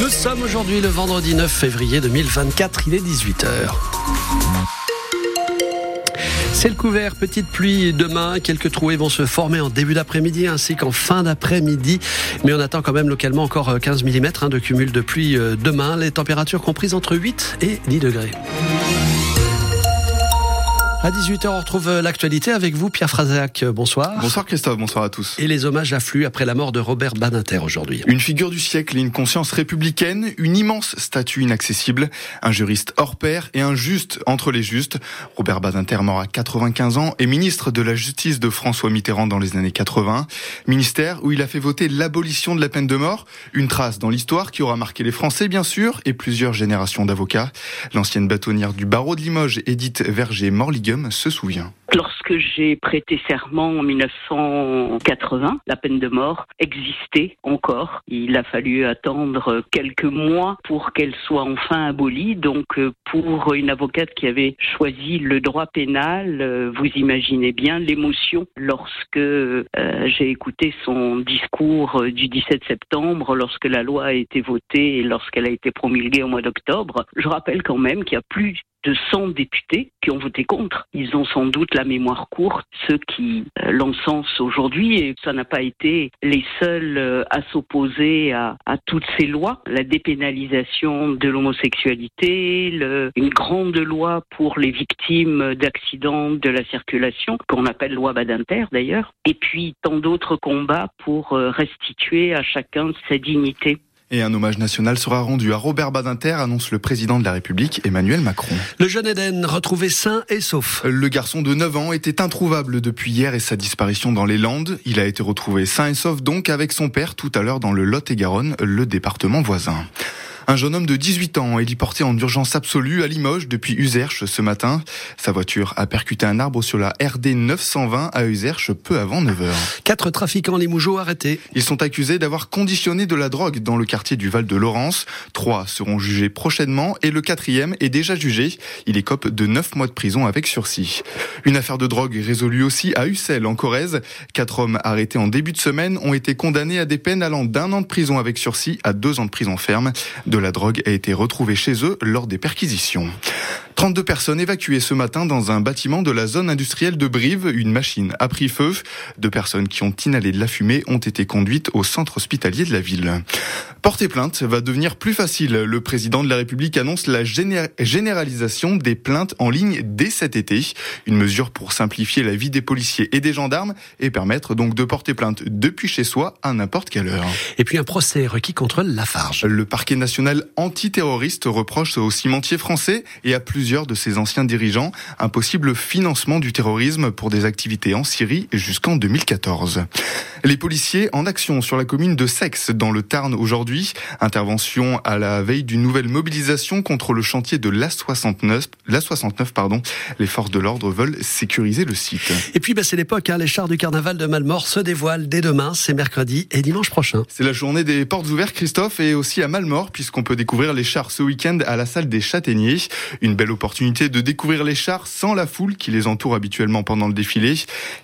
Nous sommes aujourd'hui le vendredi 9 février 2024, il est 18h. C'est le couvert, petite pluie demain. Quelques trouées vont se former en début d'après-midi ainsi qu'en fin d'après-midi. Mais on attend quand même localement encore 15 mm hein, de cumul de pluie euh, demain. Les températures comprises entre 8 et 10 degrés. À 18h, on retrouve l'actualité avec vous, Pierre Frazac. Bonsoir. Bonsoir Christophe, bonsoir à tous. Et les hommages affluent après la mort de Robert Badinter aujourd'hui. Une figure du siècle et une conscience républicaine, une immense statue inaccessible, un juriste hors pair et un juste entre les justes. Robert Badinter, mort à 95 ans, est ministre de la Justice de François Mitterrand dans les années 80. Ministère où il a fait voter l'abolition de la peine de mort, une trace dans l'histoire qui aura marqué les Français bien sûr et plusieurs générations d'avocats. L'ancienne bâtonnière du barreau de Limoges, Edith Se souvient. J'ai prêté serment en 1980, la peine de mort existait encore. Il a fallu attendre quelques mois pour qu'elle soit enfin abolie. Donc pour une avocate qui avait choisi le droit pénal, vous imaginez bien l'émotion lorsque euh, j'ai écouté son discours du 17 septembre, lorsque la loi a été votée et lorsqu'elle a été promulguée au mois d'octobre. Je rappelle quand même qu'il y a plus de 100 députés qui ont voté contre. Ils ont sans doute la mémoire courte, ceux qui euh, l'encensent aujourd'hui, et ça n'a pas été les seuls euh, à s'opposer à, toutes ces lois. La dépénalisation de l'homosexualité, une grande loi pour les victimes d'accidents de la circulation, qu'on appelle loi Badinter d'ailleurs, et puis tant d'autres combats pour euh, restituer à chacun sa dignité. Et un hommage national sera rendu à Robert Badinter, annonce le président de la République, Emmanuel Macron. Le jeune Eden, retrouvé sain et sauf. Le garçon de 9 ans était introuvable depuis hier et sa disparition dans les Landes. Il a été retrouvé sain et sauf donc avec son père tout à l'heure dans le Lot-et-Garonne, le département voisin. Un jeune homme de 18 ans est liporté en urgence absolue à Limoges depuis Userche ce matin. Sa voiture a percuté un arbre sur la RD 920 à Userche peu avant 9h. Quatre trafiquants limougeaux arrêtés. Ils sont accusés d'avoir conditionné de la drogue dans le quartier du Val de Laurence. Trois seront jugés prochainement et le quatrième est déjà jugé. Il écope de 9 mois de prison avec sursis. Une affaire de drogue résolue aussi à Ussel en Corrèze. Quatre hommes arrêtés en début de semaine ont été condamnés à des peines allant d'un an de prison avec sursis à deux ans de prison ferme. De la drogue a été retrouvée chez eux lors des perquisitions. 32 personnes évacuées ce matin dans un bâtiment de la zone industrielle de Brive. Une machine a pris feu. Deux personnes qui ont inhalé de la fumée ont été conduites au centre hospitalier de la ville. Porter plainte va devenir plus facile. Le président de la République annonce la généralisation des plaintes en ligne dès cet été. Une mesure pour simplifier la vie des policiers et des gendarmes et permettre donc de porter plainte depuis chez soi à n'importe quelle heure. Et puis un procès requis contre Lafarge. Le parquet national antiterroriste reproche au cimentier français et à plusieurs de ses anciens dirigeants un possible financement du terrorisme pour des activités en Syrie jusqu'en 2014. Les policiers en action sur la commune de Sex dans le Tarn aujourd'hui. Intervention à la veille d'une nouvelle mobilisation contre le chantier de l'A69. L'A69, pardon. Les forces de l'ordre veulent sécuriser le site. Et puis, bah, c'est l'époque. Hein, les chars du carnaval de Malmort se dévoilent dès demain. C'est mercredi et dimanche prochain. C'est la journée des portes ouvertes, Christophe, et aussi à Malmort, puisqu'on peut découvrir les chars ce week-end à la salle des Châtaigniers. Une belle opportunité de découvrir les chars sans la foule qui les entoure habituellement pendant le défilé.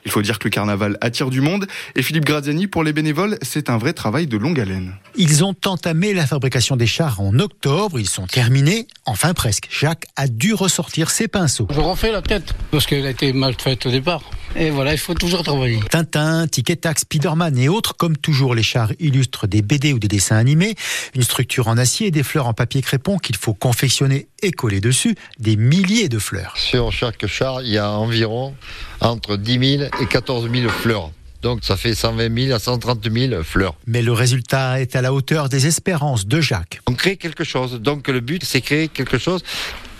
Il faut dire que le carnaval attire du monde. Et Philippe Graziani, pour les bénévoles, c'est un vrai travail de longue haleine. Ils ont entamé la fabrication des chars en octobre. Ils sont terminés, enfin presque. Jacques a dû ressortir ses pinceaux. Je refais la tête parce qu'elle a été mal faite au départ. Et voilà, il faut toujours travailler. Tintin, Tic Tac, Spiderman et autres, comme toujours, les chars illustrent des BD ou des dessins animés, une structure en acier et des fleurs en papier crépon qu'il faut confectionner et coller dessus, des milliers de fleurs. Sur chaque char, il y a environ entre 10 000 et 14 000 fleurs. Donc ça fait 120 000 à 130 000 fleurs. Mais le résultat est à la hauteur des espérances de Jacques. On crée quelque chose. Donc le but, c'est créer quelque chose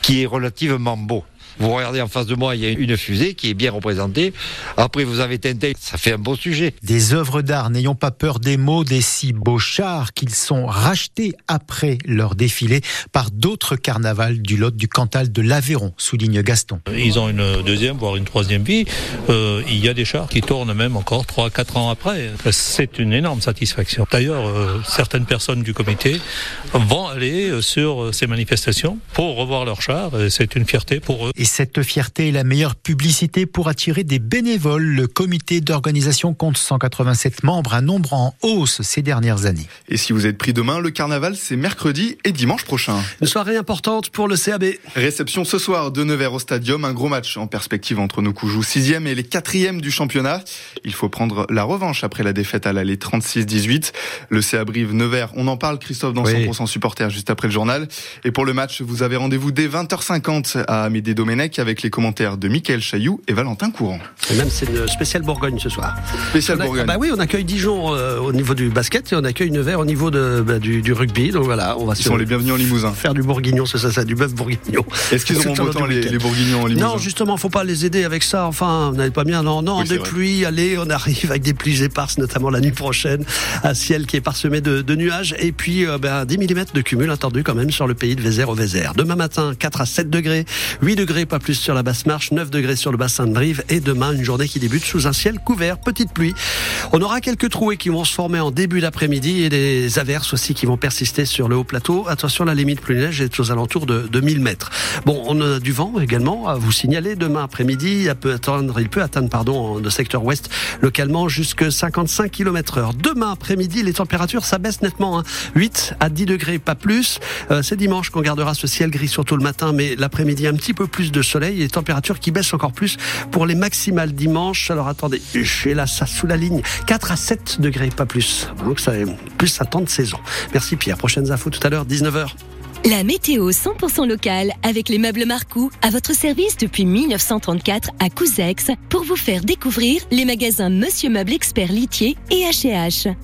qui est relativement beau. Vous regardez en face de moi, il y a une fusée qui est bien représentée. Après, vous avez Tintin, ça fait un beau sujet. Des œuvres d'art n'ayant pas peur des mots, des si beaux chars qu'ils sont rachetés après leur défilé par d'autres carnavals du Lot du Cantal de l'Aveyron, souligne Gaston. Ils ont une deuxième, voire une troisième vie. Euh, il y a des chars qui tournent même encore 3-4 ans après. C'est une énorme satisfaction. D'ailleurs, euh, certaines personnes du comité vont aller sur ces manifestations pour revoir leurs chars. C'est une fierté pour eux. Et cette fierté est la meilleure publicité pour attirer des bénévoles. Le comité d'organisation compte 187 membres, un nombre en hausse ces dernières années. Et si vous êtes pris demain, le carnaval, c'est mercredi et dimanche prochain. Une soirée importante pour le CAB. Réception ce soir de Nevers au Stadium, un gros match en perspective entre nos Coujous 6e et les 4e du championnat. Il faut prendre la revanche après la défaite à l'aller 36-18. Le CA Brive Nevers, on en parle Christophe dans 100% supporter juste après le journal. Et pour le match, vous avez rendez-vous dès 20h50 à Amédée Domenech avec les commentaires de Michael Chailloux et Valentin Courant. Et même c'est une spéciale Bourgogne ce soir. Spéciale Bourgogne. Bah oui, on accueille Dijon euh, au niveau du basket et on accueille Nevers au niveau de, bah, du, du, rugby. Donc voilà, on va Ils sont les bienvenus en Limousin. Faire du bourguignon, c'est ça, ça, du bœuf bourguignon. Est-ce qu'ils auront temps les, les bourguignons en Limousin Non, justement, faut pas les aider avec ça. Enfin, vous n'allez pas bien. Non, non, Oui, des vrai. pluies, allez, on arrive avec des pluies éparses, notamment la nuit prochaine. Un ciel qui est parsemé de, de nuages. Et puis, euh, ben, 10 mm de cumul attendu quand même sur le pays de Vézère au Vézère. Demain matin, 4 à 7 degrés. 8 degrés, pas plus sur la basse marche. 9 degrés sur le bassin de Brive. Et demain, une journée qui débute sous un ciel couvert. Petite pluie. On aura quelques trouées qui vont se former en début d'après-midi et des averses aussi qui vont persister sur le haut plateau. Attention, la limite plus neige est aux alentours de, de 1000 mètres. Bon, on a du vent également à vous signaler. Demain après-midi, il peut atteindre, pardon, de secteur ouest, localement jusque 55 km heure. Demain après-midi, les températures s'abaissent nettement, hein. 8 à 10 degrés, pas plus. Euh, c'est dimanche qu'on gardera ce ciel gris surtout le matin, mais l'après-midi, un petit peu plus de soleil et températures qui baissent encore plus pour les maximales dimanche. Alors attendez, suis là, ça sous la ligne. 4 à 7 degrés, pas plus. Donc ça est plus un temps de saison. Merci Pierre. Prochaines infos tout à l'heure, 19h. La météo 100% locale avec les meubles Marcou à votre service depuis 1934 à Couzex pour vous faire découvrir les magasins Monsieur Meuble Expert Litier et H&H.